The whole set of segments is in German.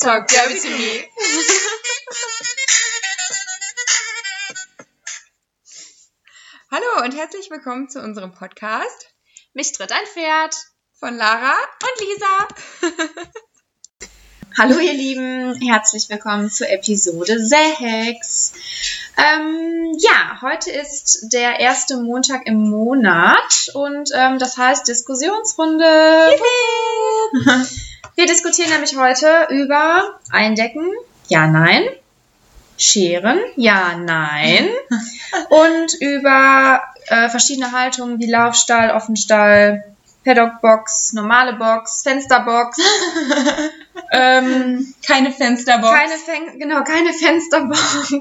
Talk dirty to me. Hallo und herzlich willkommen zu unserem Podcast Mich tritt ein Pferd. von Lara. Und Lisa. Hallo ihr Lieben, herzlich willkommen zur Episode 6. Ähm, ja, heute ist der erste Montag im Monat und ähm, das heißt Diskussionsrunde. Wir diskutieren nämlich heute über Eindecken, ja, nein, Scheren, ja, nein und über äh, verschiedene Haltungen wie Laufstall, Offenstall, Paddockbox, normale Box, Fensterbox. ähm, Keine Fensterbox. keine Fen genau, keine Fensterbox,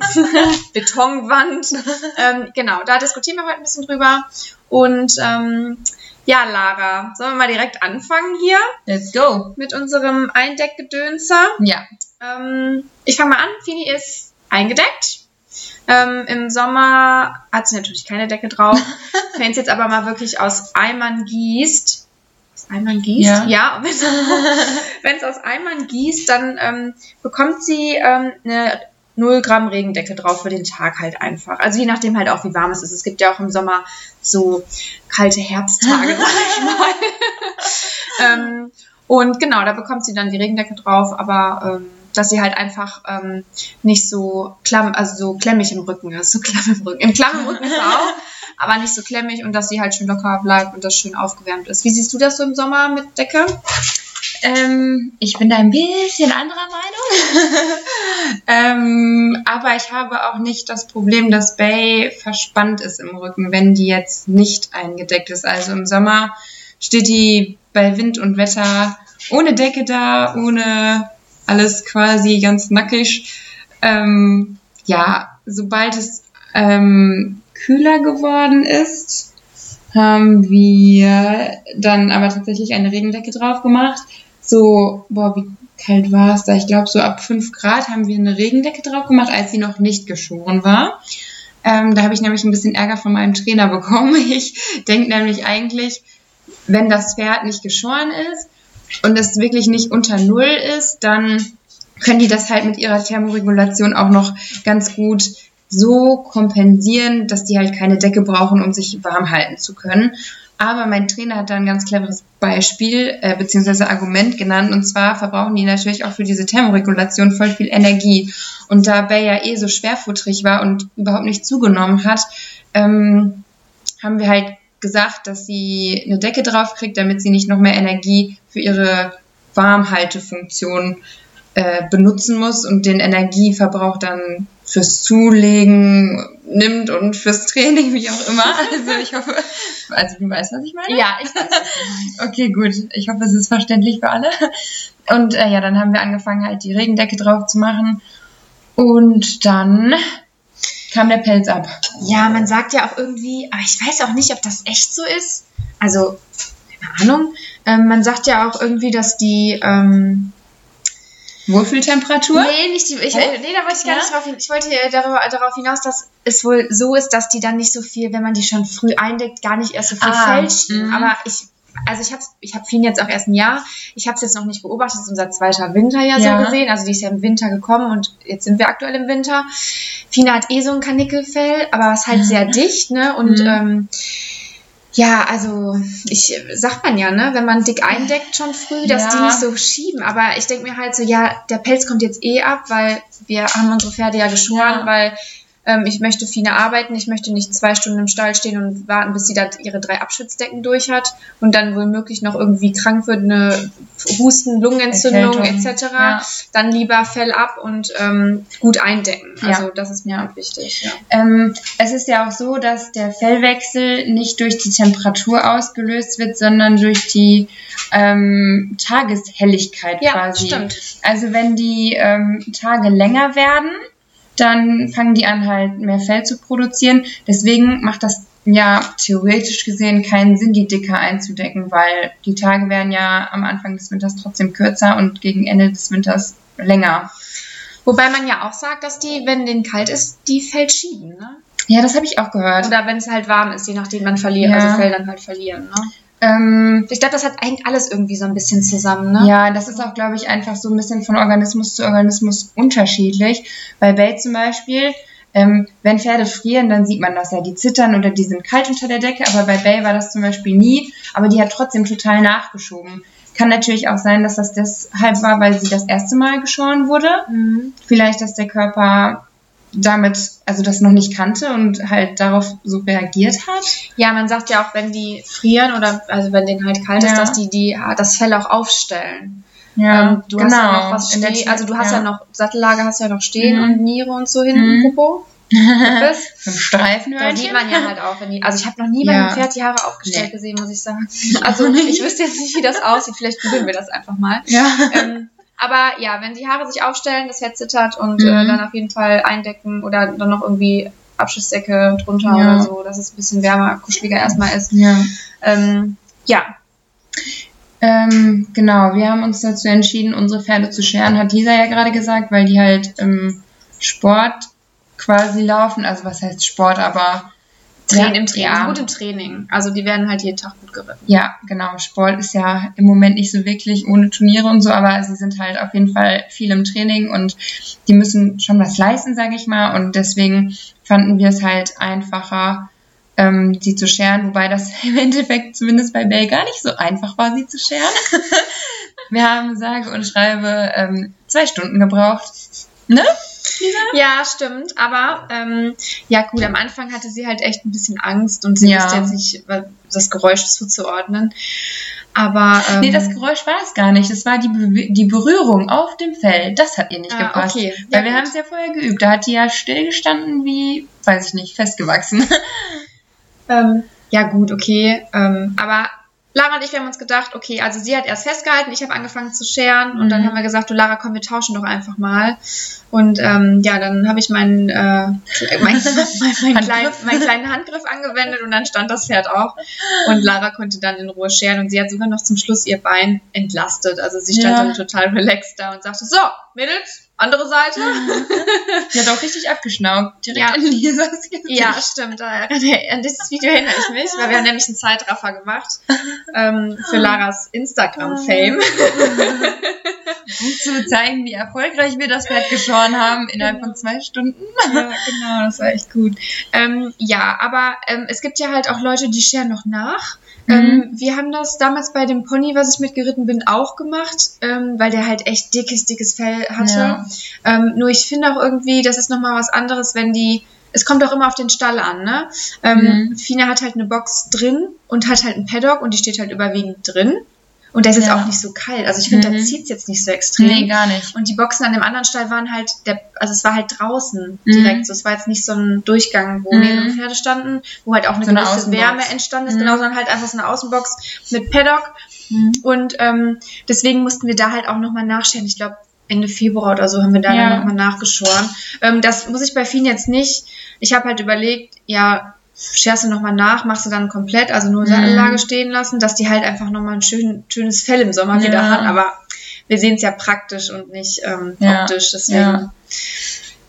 Betonwand. ähm, genau, da diskutieren wir heute ein bisschen drüber. Und ähm, ja, Lara, sollen wir mal direkt anfangen hier Let's go. mit unserem Eindeckgedönser? Ja. Ähm, ich fange mal an. Fini ist eingedeckt. Ähm, Im Sommer hat sie natürlich keine Decke drauf. Wenn es jetzt aber mal wirklich aus Eimern gießt, aus Eimern gießt? Ja. Ja, wenn es aus Eimern gießt, dann ähm, bekommt sie ähm, eine 0 Gramm Regendecke drauf für den Tag halt einfach. Also je nachdem halt auch, wie warm es ist. Es gibt ja auch im Sommer so kalte Herbsttage, sag ich mal. ähm, und genau, da bekommt sie dann die Regendecke drauf, aber ähm, dass sie halt einfach ähm, nicht so klamm, also so klemmig im Rücken ist, so klamm im Rücken. Im klamm im Rücken ist auch, aber nicht so klemmig und dass sie halt schön locker bleibt und das schön aufgewärmt ist. Wie siehst du das so im Sommer mit Decke? Ähm, ich bin da ein bisschen anderer Meinung. ähm, aber ich habe auch nicht das Problem, dass Bay verspannt ist im Rücken, wenn die jetzt nicht eingedeckt ist. Also im Sommer steht die bei Wind und Wetter ohne Decke da, ohne alles quasi ganz nackig. Ähm, ja, sobald es ähm, kühler geworden ist, haben wir dann aber tatsächlich eine Regendecke drauf gemacht. So, boah, wie kalt war es da? Ich glaube, so ab 5 Grad haben wir eine Regendecke drauf gemacht, als sie noch nicht geschoren war. Ähm, da habe ich nämlich ein bisschen Ärger von meinem Trainer bekommen. Ich denke nämlich eigentlich, wenn das Pferd nicht geschoren ist und es wirklich nicht unter Null ist, dann können die das halt mit ihrer Thermoregulation auch noch ganz gut so kompensieren, dass die halt keine Decke brauchen, um sich warm halten zu können. Aber mein Trainer hat da ein ganz cleveres Beispiel äh, bzw. Argument genannt. Und zwar verbrauchen die natürlich auch für diese Thermoregulation voll viel Energie. Und da Bay ja eh so schwerfutrig war und überhaupt nicht zugenommen hat, ähm, haben wir halt gesagt, dass sie eine Decke drauf kriegt, damit sie nicht noch mehr Energie für ihre Warmhaltefunktion äh, benutzen muss und den Energieverbrauch dann fürs Zulegen nimmt und fürs Training, wie auch immer. Also ich hoffe, also du weißt, was ich meine? Ja, ich weiß. Okay, gut. Ich hoffe, es ist verständlich für alle. Und äh, ja, dann haben wir angefangen, halt die Regendecke drauf zu machen. Und dann kam der Pelz ab. Ja, man sagt ja auch irgendwie, aber ich weiß auch nicht, ob das echt so ist. Also, keine Ahnung. Ähm, man sagt ja auch irgendwie, dass die. Ähm, Wohlfühltemperatur? nee, nicht die. Ich, Oh. nee, da wollte ich gar Ja? nicht drauf hin. Ich wollte darüber, darauf hinaus, dass es wohl so ist, dass die dann nicht so viel, wenn man die schon früh eindeckt, gar nicht erst so viel Ah, Fell schieben. mhm. Aber ich. Also ich habe ich hab Fien jetzt auch erst ein Jahr. Ich habe es jetzt noch nicht beobachtet. Das ist unser zweiter Winter ja, Ja. so gesehen. Also die ist ja im Winter gekommen und jetzt sind wir aktuell im Winter. Fina hat eh so ein Kanickelfell, aber es ist halt sehr dicht, ne? Und Mhm. ähm, ja, also ich sagt man ja, ne, wenn man dick eindeckt schon früh, dass Ja. die nicht so schieben. Aber ich denke mir halt so, ja, der Pelz kommt jetzt eh ab, weil wir haben unsere Pferde ja geschoren, Ja. weil ähm, ich möchte Fine arbeiten, ich möchte nicht zwei Stunden im Stall stehen und warten, bis sie da ihre drei Abschützdecken durch hat und dann womöglich noch irgendwie krank wird, eine Husten, Lungenentzündung etc. Ja. Dann lieber Fell ab und ähm, gut eindecken. Ja. Also das ist mir auch wichtig. Ja. Ähm, es ist ja auch so, dass der Fellwechsel nicht durch die Temperatur ausgelöst wird, sondern durch die ähm, Tageshelligkeit Ja, quasi. stimmt. Also wenn die ähm, Tage länger werden, dann fangen die an halt mehr Fell zu produzieren. Deswegen macht das ja theoretisch gesehen keinen Sinn, die dicker einzudecken, weil die Tage werden ja am Anfang des Winters trotzdem kürzer und gegen Ende des Winters länger. Wobei man ja auch sagt, dass die, wenn denen kalt ist, die Fell schieben, ne? Ja, das habe ich auch gehört. Oder wenn es halt warm ist, je nachdem man verliert, Ja. also Fell dann halt verlieren, ne? Ähm, Ich glaube, das hat eigentlich alles irgendwie so ein bisschen zusammen, ne? Ja, das ist auch, glaube ich, einfach so ein bisschen von Organismus zu Organismus unterschiedlich. Bei Bay zum Beispiel, ähm, wenn Pferde frieren, dann sieht man das ja. Die zittern oder die sind kalt unter der Decke, aber bei Bay war das zum Beispiel nie. Aber die hat trotzdem total nachgeschoben. Kann natürlich auch sein, dass das deshalb war, weil sie das erste Mal geschoren wurde. Mhm. Vielleicht, dass der Körper damit, also das noch nicht kannte und halt darauf so reagiert hat. Ja, man sagt ja auch, wenn die frieren oder also wenn denen halt kalt ist, Ja. dass die, die das Fell auch aufstellen. Ja, ähm, du hast ja noch was stehen, Tür- also du hast ja, noch Sattellager hast ja noch stehen Mhm. und Niere und so hinten, Mhm. Popo. So ein Streifen Da sieht man ja halt auch, wenn die, also ich habe noch nie bei Ja. einem Pferd die Haare aufgestellt Nee. gesehen, muss ich sagen. Also ich wüsste jetzt nicht, wie das aussieht. Vielleicht googeln wir das einfach mal. Ja. ähm, aber ja, wenn die Haare sich aufstellen, das Pferd zittert und äh, Mhm. dann auf jeden Fall eindecken oder dann noch irgendwie Abschlussdecke drunter Ja. oder so, dass es ein bisschen wärmer, kuscheliger erstmal ist. ja. Ähm, ja, Ähm, genau, wir haben uns dazu entschieden, unsere Pferde zu scheren, hat Lisa ja gerade gesagt, weil die halt im Sport quasi laufen. Also was heißt Sport, aber Training, ja, im Training, Ja, gut im Training. Also die werden halt jeden Tag gut geritten. ja, genau. Sport ist ja im Moment nicht so wirklich ohne Turniere und so, aber sie sind halt auf jeden Fall viel im Training und die müssen schon was leisten, sage ich mal. Und deswegen fanden wir es halt einfacher, ähm, sie zu scheren, wobei das im Endeffekt zumindest bei Bell gar nicht so einfach war, sie zu scheren. Wir haben sage und schreibe ähm, zwei Stunden gebraucht. Ne? Ja, stimmt. Aber ähm, ja, gut, am Anfang hatte sie halt echt ein bisschen Angst und sie Ja. wusste jetzt nicht, das Geräusch zuzuordnen. Aber ähm, Nee, das Geräusch war es gar nicht. Das war die, Be die Berührung auf dem Fell. Das hat ihr nicht Ah, gepasst. okay. Weil Ja, wir haben es ja vorher geübt. Da hat die ja stillgestanden wie, weiß ich nicht, festgewachsen. Ähm, ja, gut, okay. Ähm, aber Lara und ich, wir haben uns gedacht, okay, also sie hat erst festgehalten, ich habe angefangen zu scheren und dann Mhm. haben wir gesagt, du Lara, komm, wir tauschen doch einfach mal. Und ähm, ja, dann habe ich meinen, äh, mein, mein, mein, klein, meinen kleinen Handgriff angewendet und dann stand das Pferd auch. Und Lara konnte dann in Ruhe scheren und sie hat sogar noch zum Schluss ihr Bein entlastet. Also sie stand Ja. dann total relaxed da und sagte, so, Mädels, andere Seite. Die hat auch richtig abgeschnaubt. Direkt Ja. in Lisas Gesicht. Ja, stimmt. An dieses Video erinnere ich mich, weil wir haben nämlich einen Zeitraffer gemacht ähm, für Laras Instagram-Fame. Um zu zeigen, wie erfolgreich wir das Pferd geschoren haben innerhalb von zwei Stunden. Ja, genau, das war echt gut. Ähm, ja, aber ähm, es gibt ja halt auch Leute, die scheren noch nach. Mhm. Ähm, wir haben das damals bei dem Pony, was ich mitgeritten bin, auch gemacht, ähm, weil der halt echt dickes, dickes Fell hatte. Ja. Ähm, nur ich finde auch irgendwie, das ist nochmal was anderes, wenn die. Es kommt auch immer auf den Stall an, ne? Ähm, Mhm. Fina hat halt eine Box drin und hat halt einen Paddock und die steht halt überwiegend drin. Und der ist Ja. auch nicht so kalt. Also ich finde, Mhm. da zieht es jetzt nicht so extrem. Nee, gar nicht. Und die Boxen an dem anderen Stall waren halt, der, also es war halt draußen Mhm. direkt. So, es war jetzt nicht so ein Durchgang, wo Mhm. mehrere Pferde standen, wo halt auch eine So eine gewisse Außenbox. Wärme entstanden ist, Mhm. genau, sondern halt einfach so eine Außenbox mit Paddock. Mhm. Und ähm, deswegen mussten wir da halt auch nochmal nachstellen. Ich glaube, Ende Februar oder so haben wir da Ja. dann nochmal nachgeschoren. Ähm, das muss ich bei Fien jetzt nicht. Ich habe halt überlegt, ja, scherst du nochmal nach, machst du dann komplett, also nur Mhm. Sattellage stehen lassen, dass die halt einfach nochmal ein schön, schönes Fell im Sommer Ja. wieder hat. Aber wir sehen es ja praktisch und nicht ähm, Ja. optisch. Deswegen. Ja.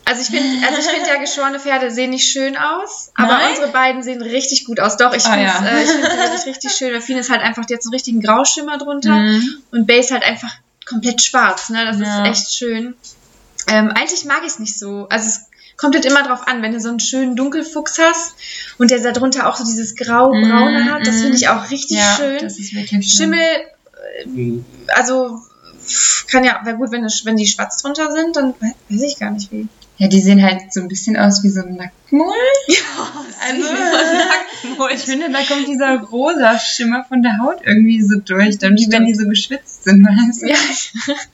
Also ich finde, also ich finde ja geschorene Pferde sehen nicht schön aus, aber Nein? unsere beiden sehen richtig gut aus. Doch, ich Ah, finde ja. äh, ich finde sie wirklich richtig schön. Bei Fien ist halt einfach jetzt einen richtigen Grauschimmer drunter Mhm. und Base halt einfach komplett schwarz. Ne, das ist echt schön. Ähm, eigentlich mag ich es nicht so. Also es kommt halt immer drauf an, wenn du so einen schönen Dunkelfuchs hast und der da drunter auch so dieses grau-braune Mhm, hat, das finde ich auch richtig Ja, schön. das ist wirklich schön. Schimmel, äh, also kann ja, wäre gut, wenn, es- wenn die schwarz drunter sind, dann we- weiß ich gar nicht wie. Ja, die sehen halt so ein bisschen aus wie so ein Nacktmull. Also, Nacktmull. ich finde, da kommt dieser rosa Schimmer von der Haut irgendwie so durch, dann wie wenn die so geschwitzt sind, weißt du? Ja,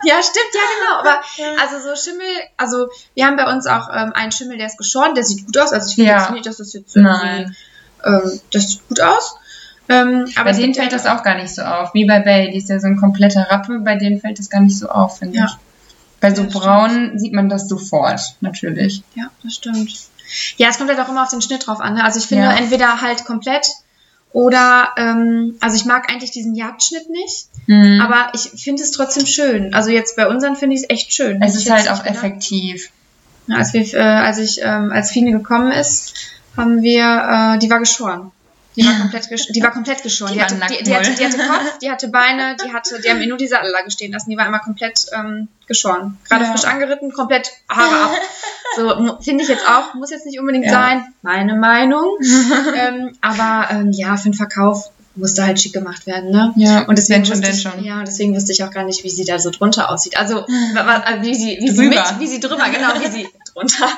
ja, stimmt, ja, genau. Aber also so Schimmel, also wir haben bei uns auch ähm, einen Schimmel, der ist geschoren, der sieht gut aus. Also ich finde Ja. jetzt nicht, dass das jetzt irgendwie, Nein. ähm, das sieht gut aus. Ähm, aber Bei denen fällt das auch gar nicht so auf. Wie bei Bay, die ist ja so ein kompletter Rappe, bei denen fällt das gar nicht so auf, finde Ja. ich. Bei so Ja, braunen sieht man das sofort, natürlich. Ja, das stimmt. Ja, es kommt halt auch immer auf den Schnitt drauf an. Ne? Also ich finde Ja. entweder halt komplett oder, ähm, also ich mag eigentlich diesen Jagdschnitt nicht, Mhm. aber ich finde es trotzdem schön. Also jetzt bei unseren finde ich es echt schön. es ist halt auch gedacht. effektiv. Ja, als, wir, äh, als ich, ähm, als Fine gekommen ist, haben wir, äh, die war geschoren. Die war komplett, gesch die war komplett geschoren. Die Die, hatte, die, die, hatte, die hatte Kopf, die hatte Beine, die hatte, die haben ihr nur die Sattellage stehen lassen. Die war immer komplett ähm, geschoren. Gerade Ja. frisch angeritten, komplett Haare ab. So finde ich jetzt auch, muss jetzt nicht unbedingt Ja. sein. Meine Meinung. ähm, aber ähm, ja, für den Verkauf musste halt schick gemacht werden, ne? Ja, Und deswegen schon, wusste ich, schon. ja, deswegen wusste ich auch gar nicht, wie sie da so drunter aussieht. Also äh, wie sie, wie sie Drüber. mit, wie sie drüber, genau, wie sie drunter,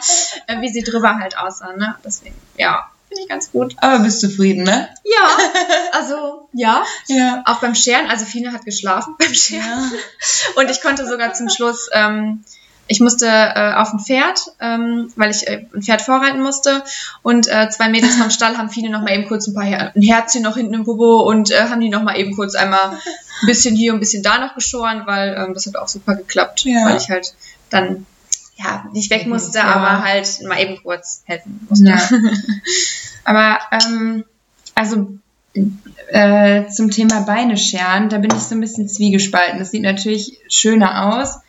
äh, wie sie drüber halt aussah, ne? Deswegen, ja, finde ich ganz gut. Aber bist zufrieden, ne? Ja, also ja, Ja. auch beim Scheren. Also Fine hat geschlafen beim Scheren Ja. und ich konnte sogar zum Schluss. Ähm, ich musste äh, auf ein Pferd, ähm, weil ich äh, ein Pferd vorreiten musste. Und äh, zwei Mädels vom Stall haben viele noch mal eben kurz ein paar Her ein Herzchen noch hinten im Popo und äh, haben die noch mal eben kurz einmal ein bisschen hier, ein bisschen da noch geschoren, weil ähm, das hat auch super geklappt, Ja. weil ich halt dann ja nicht weg musste, Ja. aber halt mal eben kurz helfen musste. Ja. Aber ähm, also äh, zum Thema Beine scheren, da bin ich so ein bisschen zwiegespalten. Das sieht natürlich schöner aus,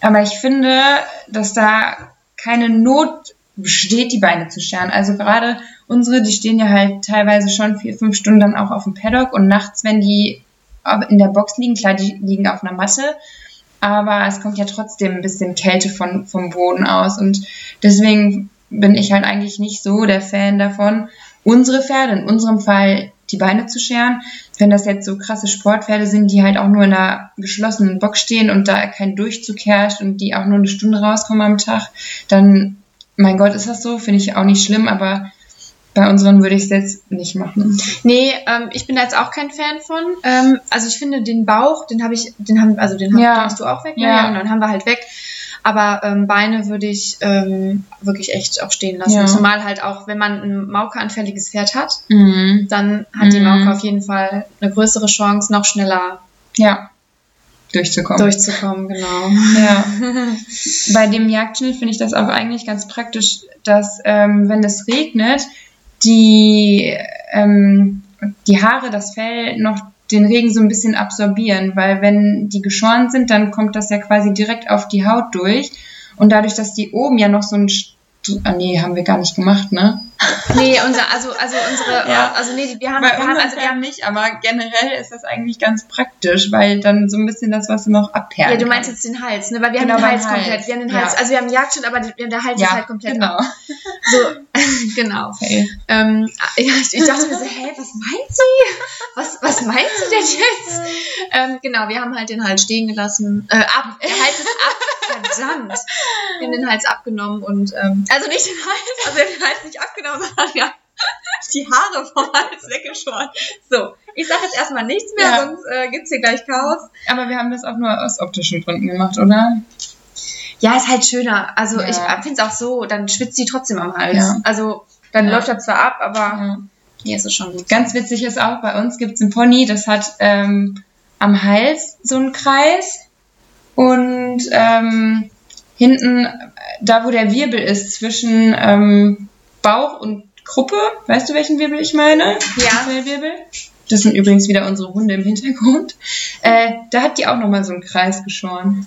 aber ich finde, dass da keine Not besteht, die Beine zu scheren. Also gerade unsere, die stehen ja halt teilweise schon vier, fünf Stunden dann auch auf dem Paddock und nachts, wenn die in der Box liegen, klar, die liegen auf einer Matte, aber es kommt ja trotzdem ein bisschen Kälte von, vom Boden aus und deswegen bin ich halt eigentlich nicht so der Fan davon, unsere Pferde, in unserem Fall die Beine zu scheren. Wenn das jetzt so krasse Sportpferde sind, die halt auch nur in einer geschlossenen Box stehen und da kein Durchzug herrscht und die auch nur eine Stunde rauskommen am Tag, dann, mein Gott, ist das so, finde ich auch nicht schlimm, aber bei unseren würde ich es jetzt nicht machen. Nee, ähm, ich bin da jetzt auch kein Fan von. Ähm, also ich finde den Bauch, den habe ich, den haben, also den, hab, Ja. den hast du auch weg, Ja. ja, und dann haben wir halt weg. Aber ähm, Beine würde ich ähm, wirklich echt auch stehen lassen. Ja. Zumal halt auch, wenn man ein maukeanfälliges Pferd hat, Mhm. dann hat die Mhm. Mauke auf jeden Fall eine größere Chance, noch schneller Ja, durchzukommen. durchzukommen, genau. Ja. Bei dem Jagdschild finde ich das auch eigentlich ganz praktisch, dass ähm, wenn es regnet, die, ähm, die Haare, das Fell noch den Regen so ein bisschen absorbieren, weil wenn die geschoren sind, dann kommt das ja quasi direkt auf die Haut durch und dadurch, dass die oben ja noch so ein St ah, nee, haben wir gar nicht gemacht, ne? Nee, unser, also, also unsere, Ja. also nee, wir haben, Bei wir haben, also wir haben, nicht, aber generell ist das eigentlich ganz praktisch, weil dann so ein bisschen das Wasser noch abperlen ja, du meinst jetzt den Hals, ne? Weil wir Genau, haben den Hals Hals. komplett, wir haben den Ja. Hals, also wir haben Jagdschild, aber der Hals ja, ist halt komplett genau. So, genau. Okay. Ähm, ja, ich, dachte mir so, hä, was meint sie? Was, was meint sie denn jetzt? Ähm, genau, wir haben halt den Hals stehen gelassen. Äh, ab, der Hals ist ab, verdammt. Wir haben den Hals abgenommen und, ähm, also nicht den Hals, also wir haben den Hals nicht abgenommen, wir haben die Haare vom Hals weggeschoren. So, ich sage jetzt erstmal nichts mehr, Ja. sonst äh, gibt's hier gleich Chaos. Aber wir haben das auch nur aus optischen Gründen gemacht, oder? Ja, ist halt schöner. Also Ja. ich finde es auch so, dann schwitzt sie trotzdem am Hals. Ja. Also dann Ja. läuft er zwar ab, aber Ja. hier ist es schon gut. Ganz witzig ist auch, bei uns gibt es ein Pony, das hat ähm, am Hals so einen Kreis und ähm, hinten, äh, da wo der Wirbel ist, zwischen ähm, Bauch und Gruppe, weißt du, welchen Wirbel ich meine? Ja. Fellwirbel. Das sind übrigens wieder unsere Hunde im Hintergrund. Äh, da hat die auch nochmal so einen Kreis geschoren,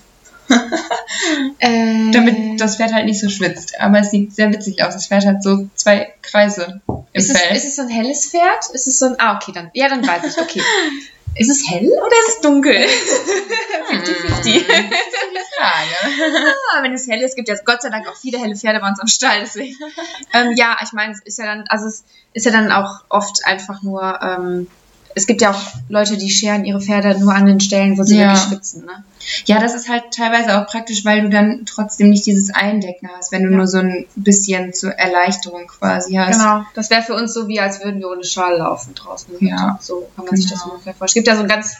Äh, damit das Pferd halt nicht so schwitzt. Aber es sieht sehr witzig aus. Das Pferd hat so zwei Kreise im ist, es, Fell. ist es so ein helles Pferd? Ist es so ein. Ah, okay, dann. Ja, dann weiß ich. Okay. Ist es hell oder ist es dunkel? 50-50. die Frage. Ah, wenn es hell ist, gibt ja Gott sei Dank auch viele helle Pferde bei uns am Stall. Deswegen. ähm, ja, ich meine, es ist ja dann, also es ist ja dann auch oft einfach nur, ähm, es gibt ja auch Leute, die scheren ihre Pferde nur an den Stellen, wo sie Ja. wirklich schwitzen. Ne? Ja, das ist halt teilweise auch praktisch, weil du dann trotzdem nicht dieses Eindecken hast, wenn du Ja. nur so ein bisschen zur Erleichterung quasi hast. Genau. Das wäre für uns so, wie als würden wir ohne Schal laufen draußen. Ja. So kann man sich das Genau. ungefähr vorstellen. Es gibt ja so ein ganz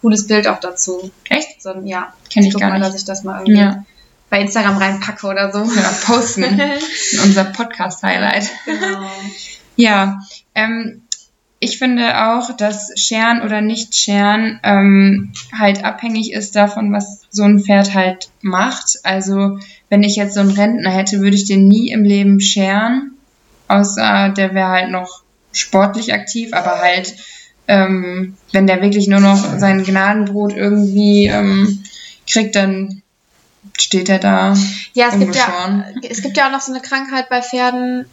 cooles Bild auch dazu. Echt? So ein, ja. Kenn ich guck gar mal, nicht. dass ich das mal irgendwie Ja. bei Instagram reinpacke oder so. Ja, posten. in unser Podcast-Highlight. genau. Ja, ähm, ich finde auch, dass Scheren oder nicht Scheren ähm, halt abhängig ist davon, was so ein Pferd halt macht. Also wenn ich jetzt so einen Rentner hätte, würde ich den nie im Leben scheren, außer der wäre halt noch sportlich aktiv, aber halt ähm, wenn der wirklich nur noch sein Gnadenbrot irgendwie ähm, kriegt, dann steht er da. Ja, es gibt ja, es gibt ja auch noch so eine Krankheit bei Pferden,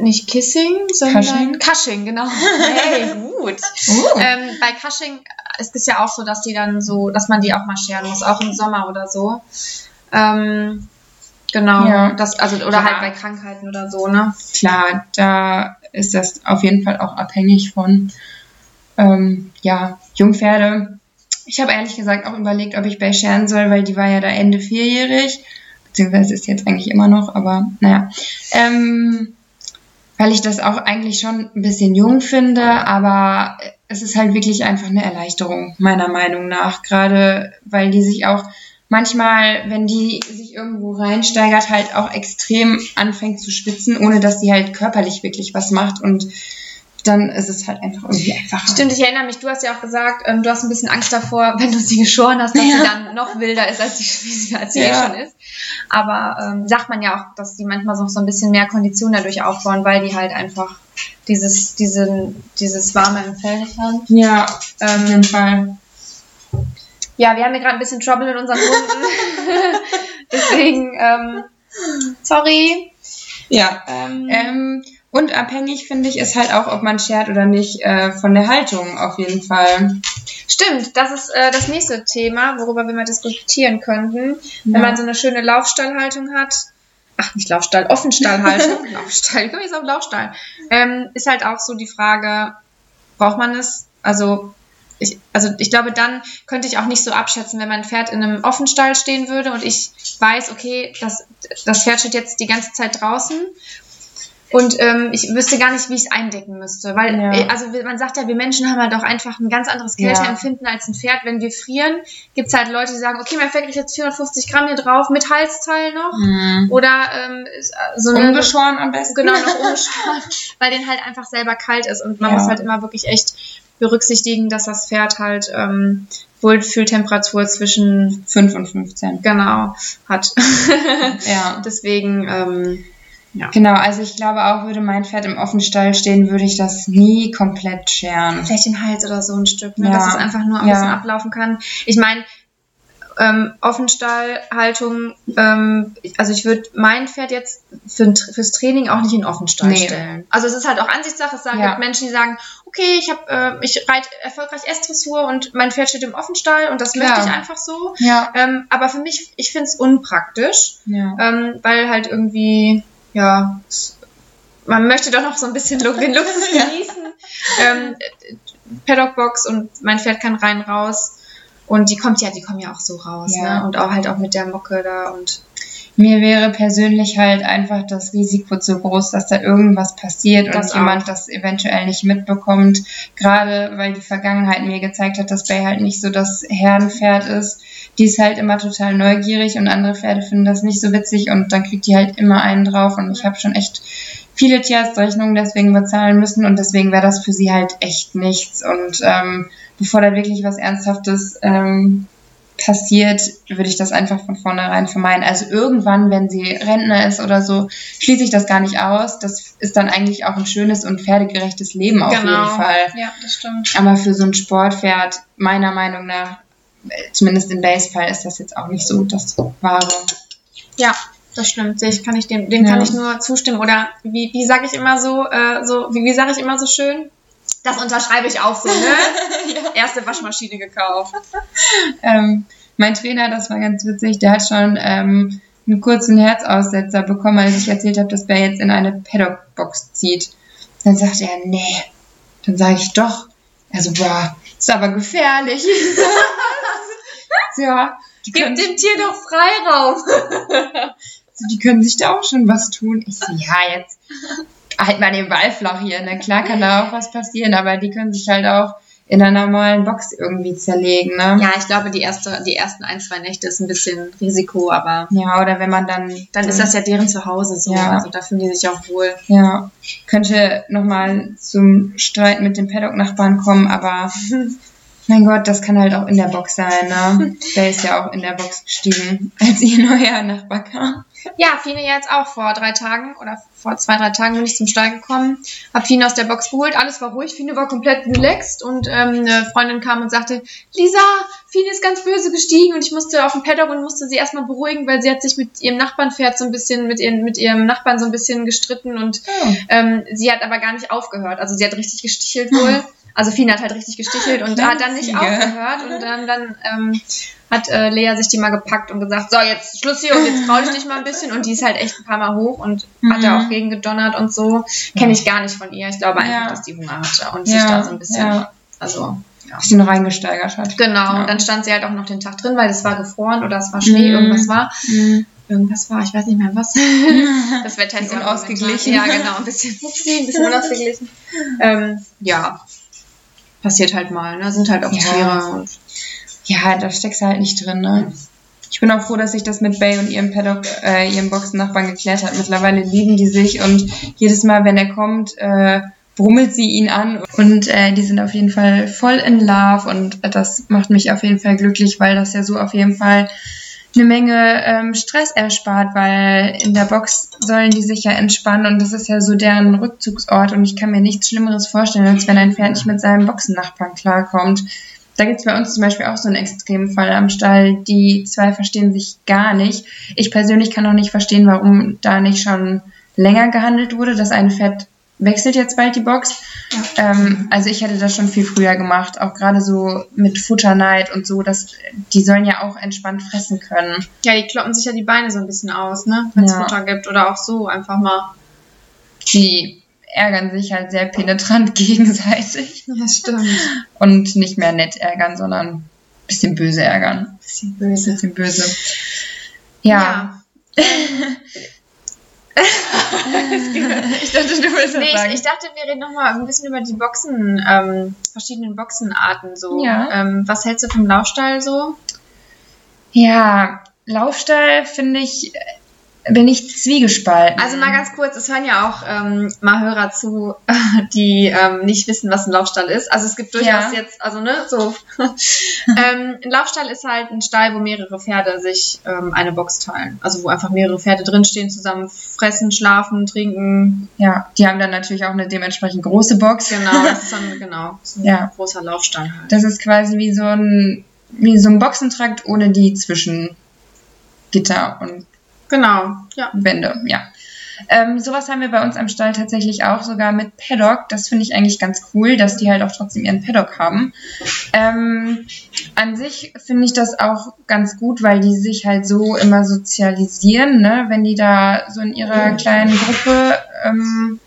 nicht Kissing, sondern Cushing? Cushing, genau. Hey, gut. Oh. Ähm, bei Cushing ist es ja auch so, dass die dann so, dass man die auch mal scheren muss, auch im Sommer oder so. Ähm, genau. Ja. Das, also, oder Klar. halt bei Krankheiten oder so, ne? Klar, da ist das auf jeden Fall auch abhängig von ähm, ja, Jungpferde. Ich habe ehrlich gesagt auch überlegt, ob ich bei scheren soll, weil die war ja da Ende vierjährig, beziehungsweise ist jetzt eigentlich immer noch, aber naja. Ähm, weil ich das auch eigentlich schon ein bisschen jung finde, aber es ist halt wirklich einfach eine Erleichterung, meiner Meinung nach. Gerade weil die sich auch manchmal, wenn die sich irgendwo reinsteigert, halt auch extrem anfängt zu schwitzen, ohne dass sie halt körperlich wirklich was macht und dann ist es halt einfach irgendwie einfacher. Stimmt, ich erinnere mich, du hast ja auch gesagt, ähm, du hast ein bisschen Angst davor, wenn du sie geschoren hast, dass sie dann noch wilder ist, als sie, als sie eh Ja. schon ist. Aber ähm, sagt man ja auch, dass die manchmal noch so ein bisschen mehr Kondition dadurch aufbauen, weil die halt einfach dieses, diesen, dieses warme im Fell nicht haben. Ja, auf jeden Fall. Ja, wir haben hier gerade ein bisschen Trouble in unseren Runden. Deswegen, ähm, sorry. Ja. Ähm, Ähm, und abhängig finde ich ist halt auch, ob man schert oder nicht, äh, von der Haltung auf jeden Fall. Stimmt, das ist äh, das nächste Thema, worüber wir mal diskutieren könnten. Wenn Ja. man so eine schöne Laufstallhaltung hat, ach nicht Laufstall, Offenstallhaltung, Laufstall, ich komme jetzt auf Laufstall, ähm, ist halt auch so die Frage, braucht man es? Also ich, also ich glaube, dann könnte ich auch nicht so abschätzen, wenn mein Pferd in einem Offenstall stehen würde und ich weiß, okay, das, das Pferd steht jetzt die ganze Zeit draußen und ähm, ich wüsste gar nicht, wie ich es eindecken müsste. Weil, Ja. äh, also man sagt ja, wir Menschen haben halt auch einfach ein ganz anderes Ja. Kälteempfinden als ein Pferd. Wenn wir frieren, gibt's halt Leute, die sagen, okay, mein Pferd kriegt jetzt 450 Gramm hier drauf, mit Halsteil noch. Mhm. Oder ähm, äh, so eine Ungeschoren am besten. genau noch umgeschaut, weil den halt einfach selber kalt ist und man Ja. muss halt immer wirklich echt berücksichtigen, dass das Pferd halt ähm, Wohlfühltemperatur zwischen 5 und 15. genau hat. Ja. Deswegen ähm, Genau, also ich glaube auch, würde mein Pferd im Offenstall stehen, würde ich das nie komplett scheren. vielleicht den Hals oder so ein Stück, ne, Ja. dass es einfach nur ein Ja. bisschen ablaufen kann. Ich meine, ähm, Offenstallhaltung, ähm, also ich würde mein Pferd jetzt für, fürs Training auch nicht in Offenstall Nee. stellen. Also es ist halt auch Ansichtssache. Es sagen Ja. gibt Menschen, die sagen, okay, ich habe, äh, ich reite erfolgreich S-Dressur und mein Pferd steht im Offenstall und das Klar. möchte ich einfach so. Ja. Ähm, aber für mich, ich finde es unpraktisch, Ja. ähm, weil halt irgendwie, ja, man möchte doch noch so ein bisschen den Luxus genießen. Ähm, Paddockbox und mein Pferd kann rein raus. Und die kommt ja, die kommen ja auch so raus, Ja. ne? Und auch halt auch mit der Mucke da und Mir wäre persönlich halt einfach das Risiko zu groß, dass da irgendwas passiert Das und jemand das eventuell nicht mitbekommt. Gerade weil die Vergangenheit mir gezeigt hat, dass Bay halt nicht so das Herdenpferd ist. Die ist halt immer total neugierig und andere Pferde finden das nicht so witzig und dann kriegt die halt immer einen drauf und ich habe schon echt viele Tierarztrechnungen deswegen bezahlen müssen und deswegen wäre das für sie halt echt nichts. Und ähm, bevor da wirklich was Ernsthaftes ähm, passiert, würde ich das einfach von vornherein vermeiden. Also irgendwann, wenn sie Rentner ist oder so, schließe ich das gar nicht aus. Das ist dann eigentlich auch ein schönes und pferdegerechtes Leben auf Genau. jeden Fall. Ja, das stimmt. Aber für so ein Sportpferd, meiner Meinung nach, zumindest im Basefall, ist das jetzt auch nicht so das Wahre. Ja, das stimmt. Ich, kann ich dem, dem Ja. kann ich nur zustimmen. Oder wie, wie sage ich immer so, äh, so, wie, wie sage ich immer so schön? Das unterschreibe ich auch so, ne? Erste Waschmaschine gekauft. Ähm, mein Trainer, das war ganz witzig, der hat schon ähm, einen kurzen Herzaussetzer bekommen, als ich erzählt habe, dass Bär jetzt in eine Paddock-Box zieht. Dann sagt er, nee. Dann sage ich, doch. Also, boah, ist aber gefährlich. ja, die Gib dem Tier doch Freiraum. also, die können sich da auch schon was tun. Ich so, ja, jetzt halt mal den Ball hier. Na klar kann da auch was passieren, aber die können sich halt auch in einer normalen Box irgendwie zerlegen, ne? Ja, ich glaube, die, erste, die ersten ein, zwei Nächte ist ein bisschen Risiko, aber Ja, oder wenn man dann. dann ist das ja deren Zuhause so. Ja. Also da fühlen die sich auch wohl. Ja, könnte nochmal zum Streit mit dem Paddock-Nachbarn kommen, aber mein Gott, das kann halt auch in der Box sein, ne? Der ist ja auch in der Box gestiegen, als ihr neuer Nachbar kam. Ja, Fine jetzt auch vor drei Tagen oder vor zwei, drei Tagen bin ich zum Stall gekommen, hab Fine aus der Box geholt, alles war ruhig, Fine war komplett relaxed und ähm, eine Freundin kam und sagte, Lisa, Fine ist ganz böse gestiegen und ich musste auf den Paddock und musste sie erstmal beruhigen, weil sie hat sich mit ihrem Nachbarnpferd so ein bisschen, mit, ihren, mit ihrem Nachbarn so ein bisschen gestritten und Oh. ähm, sie hat aber gar nicht aufgehört, also sie hat richtig gestichelt wohl. Also Fine hat halt richtig gestichelt und hat dann nicht aufgehört und dann, dann ähm, hat äh, Lea sich die mal gepackt und gesagt, so jetzt Schluss hier und jetzt kraul ich dich mal ein bisschen und die ist halt echt ein paar Mal hoch und hat da Mhm. auch gegen gedonnert und so. Kenne ich gar nicht von ihr. Ich glaube einfach, Ja. dass die Hunger hatte und sich da so ein bisschen, ja, also ja. bisschen reingesteigert hat. Genau, Ja. und dann stand sie halt auch noch den Tag drin, weil es war gefroren oder es war Schnee, Mhm. irgendwas war. Mhm. Irgendwas war, ich weiß nicht mehr was. Das Wetter ist ja momentan- Ja, genau, ein bisschen, upsie, ein bisschen unausgeglichen. ähm, ja, passiert halt mal, ne? Sind halt auch Ja. Tiere und Ja, da steckst du halt nicht drin, ne? Ich bin auch froh, dass sich das mit Bay und ihrem Paddock, äh, ihrem Boxennachbarn geklärt hat. Mittlerweile lieben die sich und jedes Mal, wenn er kommt, äh, brummelt sie ihn an und äh, die sind auf jeden Fall voll in Love und das macht mich auf jeden Fall glücklich, weil das ja so auf jeden Fall eine Menge ähm, Stress erspart, weil in der Box sollen die sich ja entspannen und das ist ja so deren Rückzugsort und ich kann mir nichts Schlimmeres vorstellen, als wenn ein Pferd nicht mit seinem Boxennachbarn klarkommt. Da gibt's bei uns zum Beispiel auch so einen extremen Fall am Stall. Die zwei verstehen sich gar nicht. Ich persönlich kann auch nicht verstehen, warum da nicht schon länger gehandelt wurde. Das eine Pferd wechselt jetzt bald die Box. Ähm, also ich hätte das schon viel früher gemacht, auch gerade so mit Futterneid und so, dass die sollen ja auch entspannt fressen können. ja, die kloppen sich ja die Beine so ein bisschen aus, ne? Wenn es Ja. Futter gibt oder auch so einfach mal. Die ärgern sich halt sehr penetrant gegenseitig Ja, stimmt. und nicht mehr nett ärgern, sondern ein bisschen böse ärgern. Bisschen böse. bisschen böse. Ja. ich dachte, du willst Nee, ich, ich dachte, wir reden nochmal ein bisschen über die Boxen, ähm, verschiedenen Boxenarten so. Ja. Ähm, was hältst du vom Laufstall so? Ja, Laufstall finde ich, bin ich zwiegespalten. Also mal ganz kurz, es hören ja auch ähm, mal Hörer zu, die ähm, nicht wissen, was ein Laufstall ist. Also es gibt durchaus Ja. jetzt, also ne, so. ähm, ein Laufstall ist halt ein Stall, wo mehrere Pferde sich ähm, eine Box teilen. Also wo einfach mehrere Pferde drinstehen, zusammen fressen, schlafen, trinken. Ja, die haben dann natürlich auch eine dementsprechend große Box. Genau, das ist dann genau so ein Ja. großer Laufstall halt. Das ist quasi wie so ein, wie so ein Boxentrakt ohne die Zwischengitter und Genau, ja. Wände, ja. Ähm, sowas haben wir bei uns am Stall tatsächlich auch, sogar mit Paddock. Das finde ich eigentlich ganz cool, dass die halt auch trotzdem ihren Paddock haben. Ähm, an sich finde ich das auch ganz gut, weil die sich halt so immer sozialisieren, ne? wenn die da so in ihrer kleinen Gruppe ähm,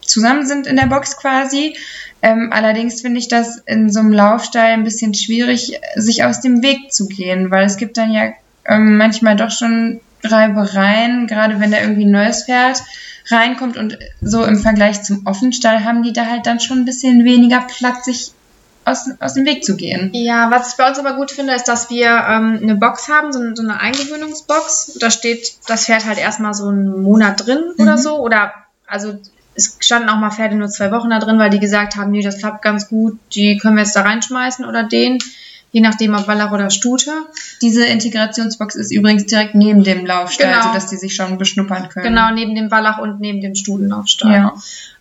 zusammen sind in der Box quasi. Ähm, allerdings finde ich das in so einem Laufstall ein bisschen schwierig, sich aus dem Weg zu gehen, weil es gibt dann ja ähm, manchmal doch schon Reibereien, gerade wenn da irgendwie ein neues Pferd reinkommt und so im Vergleich zum Offenstall haben die da halt dann schon ein bisschen weniger Platz, sich aus, aus dem Weg zu gehen. Ja, was ich bei uns aber gut finde, ist, dass wir ähm, eine Box haben, so, eine- so eine Eingewöhnungsbox. Da steht das Pferd halt erstmal so einen Monat drin oder Mhm. so. Oder also es standen auch mal Pferde nur zwei Wochen da drin, weil die gesagt haben, nee, das klappt ganz gut, die können wir jetzt da reinschmeißen oder den. Je nachdem, ob Wallach oder Stute. Diese Integrationsbox ist übrigens direkt neben dem Laufstall, Genau. sodass die sich schon beschnuppern können. Genau, neben dem Wallach und neben dem Stutenlaufstall. Ja.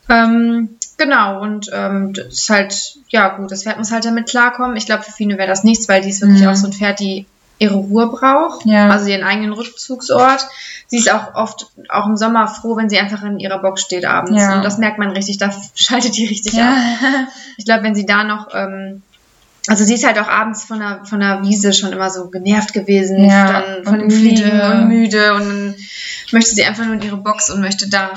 Ähm, genau, und ähm, das ist halt, ja gut, das Pferd muss halt damit klarkommen. Ich glaube, für Fine wäre das nichts, weil die ist wirklich Mhm. auch so ein Pferd, die ihre Ruhe braucht, Ja. also ihren eigenen Rückzugsort. Sie ist auch oft, auch im Sommer froh, wenn sie einfach in ihrer Box steht abends. Ja. Und das merkt man richtig, da schaltet die richtig ab. Ja. Ich glaube, wenn sie da noch, ähm, also sie ist halt auch abends von der, von der Wiese schon immer so genervt gewesen, Ja, dann von dem Fliegen und müde und dann möchte sie einfach nur in ihre Box und möchte da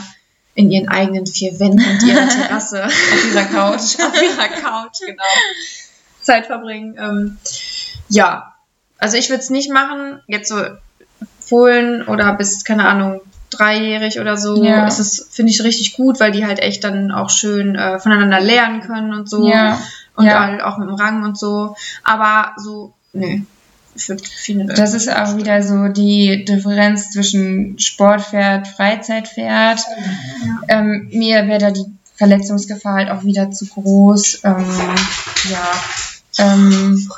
in ihren eigenen vier Wänden und ihrer Terrasse Auf dieser Couch. auf ihrer Couch, genau, Zeit verbringen. Ähm, ja, also ich würde es nicht machen, jetzt so Fohlen oder bis, keine Ahnung, dreijährig oder so, Ja. ist es, finde ich, richtig gut, weil die halt echt dann auch schön äh, voneinander lernen können und so. Ja. Und Ja. auch mit dem Rang und so. Aber so, nee. Ich viele. Das ist auch wieder so die Differenz zwischen Sportpferd, Freizeitpferd. Ähm, mir wäre da die Verletzungsgefahr halt auch wieder zu groß. Ähm, ja. Ähm,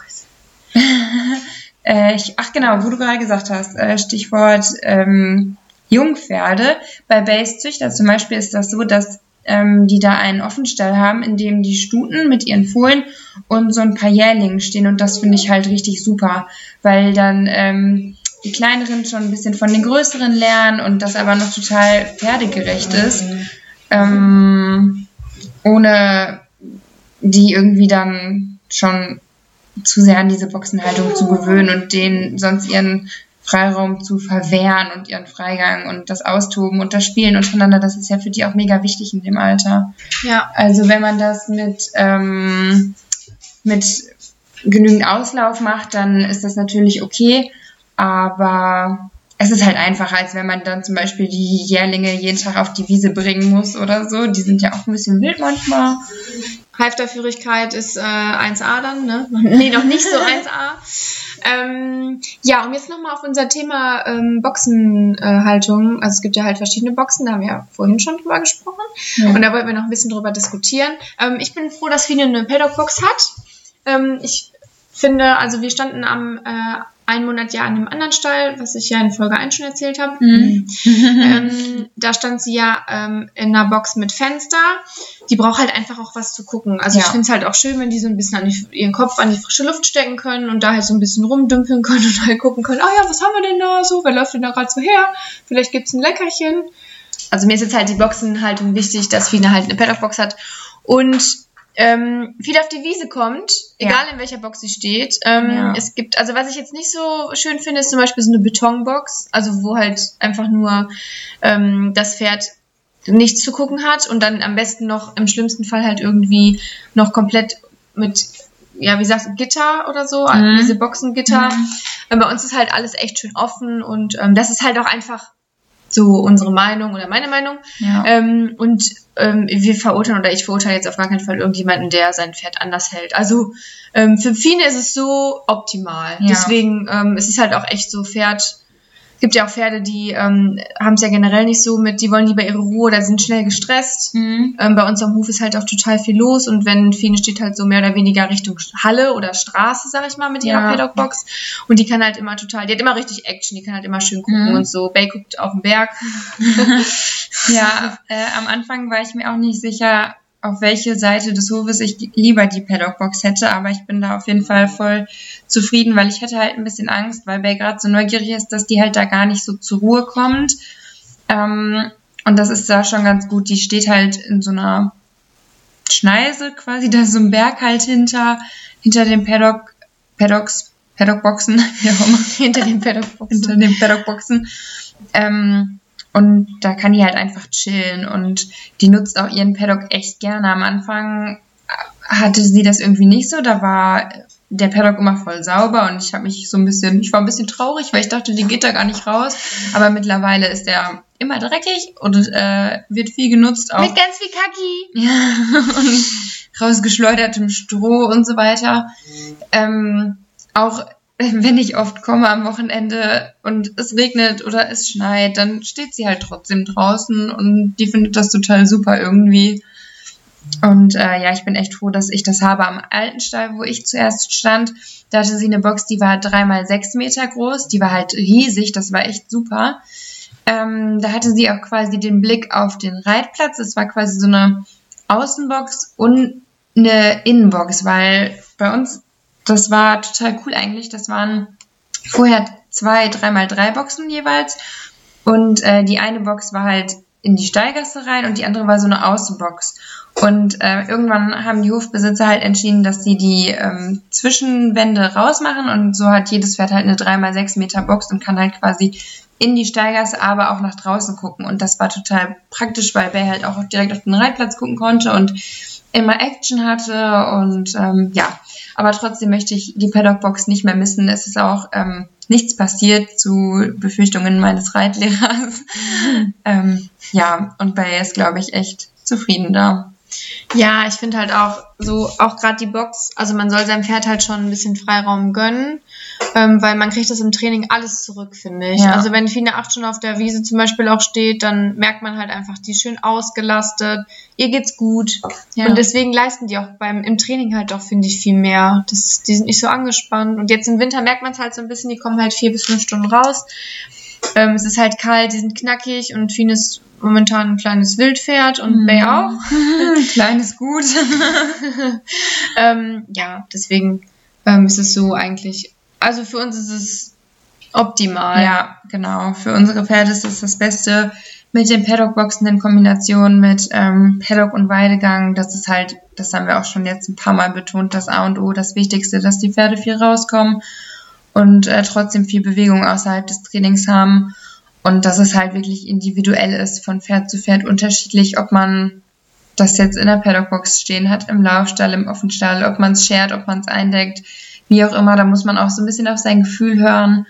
Äh, ich, ach genau, wo du gerade gesagt hast, äh, Stichwort ähm, Jungpferde. Bei Base-Züchter zum Beispiel ist das so, dass ähm, die da einen Offenstall haben, in dem die Stuten mit ihren Fohlen und so ein paar Jährlingen stehen. Und das finde ich halt richtig super, weil dann ähm, die kleineren schon ein bisschen von den größeren lernen und das aber noch total pferdegerecht ist. Ähm, ohne die irgendwie dann schon zu sehr an diese Boxenhaltung zu gewöhnen und denen sonst ihren Freiraum zu verwehren und ihren Freigang und das Austoben und das Spielen untereinander, das ist ja für die auch mega wichtig in dem Alter. Ja. Also wenn man das mit, ähm, mit genügend Auslauf macht, dann ist das natürlich okay, aber es ist halt einfacher, als wenn man dann zum Beispiel die Jährlinge jeden Tag auf die Wiese bringen muss oder so. Die sind ja auch ein bisschen wild manchmal. Halfterführigkeit ist äh, 1A dann, ne? Nee, noch nicht so 1A. Ähm, ja, um jetzt nochmal auf unser Thema ähm, Boxenhaltung, also es gibt ja halt verschiedene Boxen, da haben wir ja vorhin schon drüber gesprochen Ja. und da wollten wir noch ein bisschen drüber diskutieren. Ähm, ich bin froh, dass Fine eine Paddock-Box hat. Ähm, ich finde, also wir standen am äh, einen Monat ja an einem anderen Stall, was ich ja in Folge 1 schon erzählt habe. Mhm. ähm, da stand sie ja ähm, in einer Box mit Fenster. Die braucht halt einfach auch was zu gucken. Also ich Ja. finde es halt auch schön, wenn die so ein bisschen an die, ihren Kopf an die frische Luft stecken können und da halt so ein bisschen rumdümpeln können und halt gucken können, ah ja, was haben wir denn da so? Wer läuft denn da gerade so her? Vielleicht gibt's ein Leckerchen. Also mir ist jetzt halt die Boxenhaltung wichtig, dass Fine halt eine Paddock-Box hat und ähm, viel auf die Wiese kommt, Ja. egal in welcher Box sie steht. Ähm, Ja. Es gibt, also was ich jetzt nicht so schön finde, ist zum Beispiel so eine Betonbox, also wo halt einfach nur ähm, das Pferd nichts zu gucken hat und dann am besten noch im schlimmsten Fall halt irgendwie noch komplett mit, ja, wie sagst du, Gitter oder so, Mhm. diese Boxengitter. Mhm. Bei uns ist halt alles echt schön offen und ähm, das ist halt auch einfach so unsere Meinung oder meine Meinung. Ja. Ähm, und ähm, wir verurteilen oder ich verurteile jetzt auf gar keinen Fall irgendjemanden, der sein Pferd anders hält. Also ähm, für Fine ist es so optimal. Ja. Deswegen ähm, es ist halt auch echt so Pferd. Es gibt ja auch Pferde, die ähm, haben es ja generell nicht so mit, die wollen lieber ihre Ruhe oder sind schnell gestresst. Mhm. Ähm, bei uns am Hof ist halt auch total viel los und wenn Fine steht halt so mehr oder weniger Richtung Halle oder Straße, sag ich mal, mit ihrer Ja. Paddock-Box. Und die kann halt immer total, die hat immer richtig Action, die kann halt immer schön gucken Mhm. und so. Bay guckt auf den Berg. Ja, äh, am Anfang war ich mir auch nicht sicher, auf welche Seite des Hofes ich lieber die Paddock-Box hätte, aber ich bin da auf jeden Fall voll zufrieden, weil ich hätte halt ein bisschen Angst, weil Bay gerade so neugierig ist, dass die halt da gar nicht so zur Ruhe kommt. Ähm, und das ist da schon ganz gut. Die steht halt in so einer Schneise quasi, da ist so ein Berg halt hinter, hinter den Paddock, Paddocks, Paddock-Boxen, wie auch immer hinter den Paddock-Boxen. hinter den Paddock-Boxen. Ähm, und da kann die halt einfach chillen und die nutzt auch ihren Paddock echt gerne. Am Anfang hatte sie das irgendwie nicht so, da war der Paddock immer voll sauber und ich habe mich so ein bisschen, ich war ein bisschen traurig, weil ich dachte, die geht da gar nicht raus. Aber mittlerweile ist der immer dreckig und äh, wird viel genutzt, auch Mit ganz viel Kaki. ja, und rausgeschleudertem Stroh und so weiter. Ähm, auch wenn ich oft komme am Wochenende und es regnet oder es schneit, dann steht sie halt trotzdem draußen und die findet das total super irgendwie. Und äh, ja, ich bin echt froh, dass ich das habe. Am alten Stall, wo ich zuerst stand, da hatte sie eine Box, die war dreimal sechs Meter groß. Die war halt riesig, das war echt super. Ähm, da hatte sie auch quasi den Blick auf den Reitplatz. Das war quasi so eine Außenbox und eine Innenbox, weil bei uns, das war total cool eigentlich. Das waren vorher zwei, dreimal drei Boxen jeweils. Und äh, die eine Box war halt in die Steigasse rein und die andere war so eine Außenbox. Und äh, irgendwann haben die Hofbesitzer halt entschieden, dass sie die ähm, Zwischenwände rausmachen und so hat jedes Pferd halt eine 3x6 Meter Box und kann halt quasi in die Steigasse, aber auch nach draußen gucken. Und das war total praktisch, weil Bay halt auch direkt auf den Reitplatz gucken konnte und immer Action hatte. Und ähm, ja, aber trotzdem möchte ich die Paddock-Box nicht mehr missen. Es ist auch ähm, nichts passiert zu Befürchtungen meines Reitlehrers. ähm, ja, und Bay ist, glaube ich, echt zufrieden da. Ja, ich finde halt auch so, auch gerade die Box, also man soll seinem Pferd halt schon ein bisschen Freiraum gönnen, ähm, weil man kriegt das im Training alles zurück, finde ich. Ja. Also wenn Fine acht schon auf der Wiese zum Beispiel auch steht, dann merkt man halt einfach, die ist schön ausgelastet, ihr geht's gut. Ja. Und deswegen leisten die auch beim im Training halt auch, finde ich, viel mehr. Das, die sind nicht so angespannt. Und jetzt im Winter merkt man es halt so ein bisschen, die kommen halt vier bis fünf Stunden raus. Ähm, es ist halt kalt, die sind knackig und Fine ist momentan ein kleines Wildpferd und Mhm. Bay auch. Kleines Gut. Ähm, ja, deswegen ähm, ist es so eigentlich. Also für uns ist es optimal. Ja, genau. Für unsere Pferde ist das das Beste mit den Paddock-Boxen in Kombination mit ähm, Paddock und Weidegang. Das ist halt, das haben wir auch schon jetzt ein paar Mal betont, das A und O, das Wichtigste, dass die Pferde viel rauskommen und äh, trotzdem viel Bewegung außerhalb des Trainings haben. Und dass es halt wirklich individuell ist, von Pferd zu Pferd unterschiedlich, ob man das jetzt in der Paddock-Box stehen hat, im Laufstall, im Offenstall, ob man es schert, ob man es eindeckt, wie auch immer. Da muss man auch so ein bisschen auf sein Gefühl hören.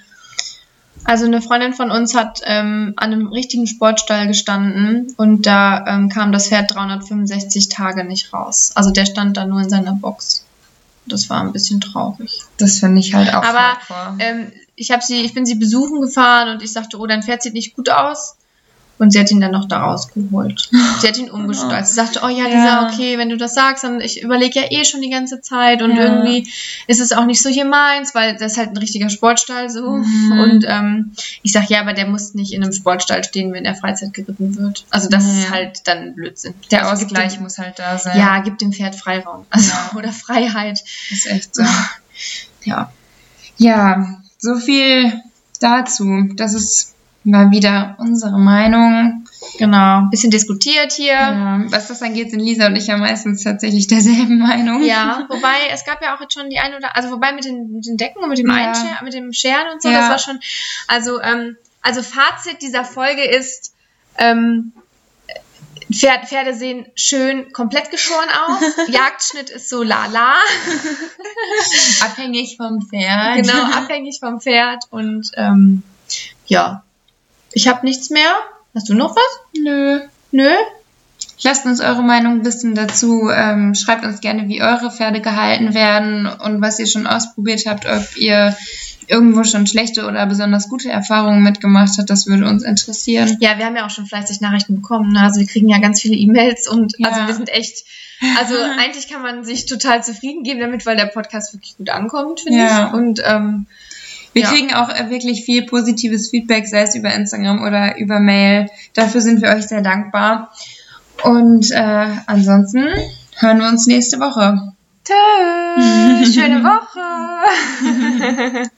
Also eine Freundin von uns hat ähm, an einem richtigen Sportstall gestanden und da ähm, kam das Pferd 365 Tage nicht raus. Also der stand da nur in seiner Box. Das war ein bisschen traurig. Das finde ich halt auch Aber ähm, ich habe sie, ich bin sie besuchen gefahren und ich sagte, oh, dein Pferd sieht nicht gut aus. Und sie hat ihn dann noch da rausgeholt. Sie hat ihn umgestellt. Sie sagte, oh ja, Ja. dieser, okay, wenn du das sagst, dann ich überlege ja eh schon die ganze Zeit und Ja. irgendwie ist es auch nicht so hier meins, weil das ist halt ein richtiger Sportstall so. Mhm. Und ähm, ich sag ja, aber der muss nicht in einem Sportstall stehen, wenn er Freizeit geritten wird. Also das ist Ja. halt dann Blödsinn. Der also Ausgleich dem, muss halt da sein. Ja, gibt dem Pferd Freiraum. Also, Ja. oder Freiheit. ist echt so. Ja. Ja, so viel dazu. Das ist mal wieder unsere Meinung. Genau. Bisschen diskutiert hier. Ja, was das angeht, sind Lisa und ich ja meistens tatsächlich derselben Meinung. Ja, wobei es gab ja auch jetzt schon die ein oder also wobei mit den, mit den Decken und mit dem Ja. Einscheren, mit dem Scheren und so, Ja. das war schon. Also ähm, also Fazit dieser Folge ist ähm, Pferd, Pferde sehen schön komplett geschoren aus. Jagdschnitt ist so lala. Abhängig vom Pferd. Genau, abhängig vom Pferd. Und ähm, ja, ich habe nichts mehr. Hast du noch was? Nö. Nö? Lasst uns eure Meinung wissen dazu. Ähm, schreibt uns gerne, wie eure Pferde gehalten werden und was ihr schon ausprobiert habt, ob ihr irgendwo schon schlechte oder besonders gute Erfahrungen mitgemacht habt. Das würde uns interessieren. Ja, wir haben ja auch schon fleißig Nachrichten bekommen. Ne? Also wir kriegen ja ganz viele E-Mails und Ja. also wir sind echt, also eigentlich kann man sich total zufrieden geben damit, weil der Podcast wirklich gut ankommt, finde Ja. ich. Und ähm, Wir Ja. kriegen auch wirklich viel positives Feedback, sei es über Instagram oder über Mail. Dafür sind wir euch sehr dankbar. Und äh, ansonsten hören wir uns nächste Woche. tschö, schöne Woche.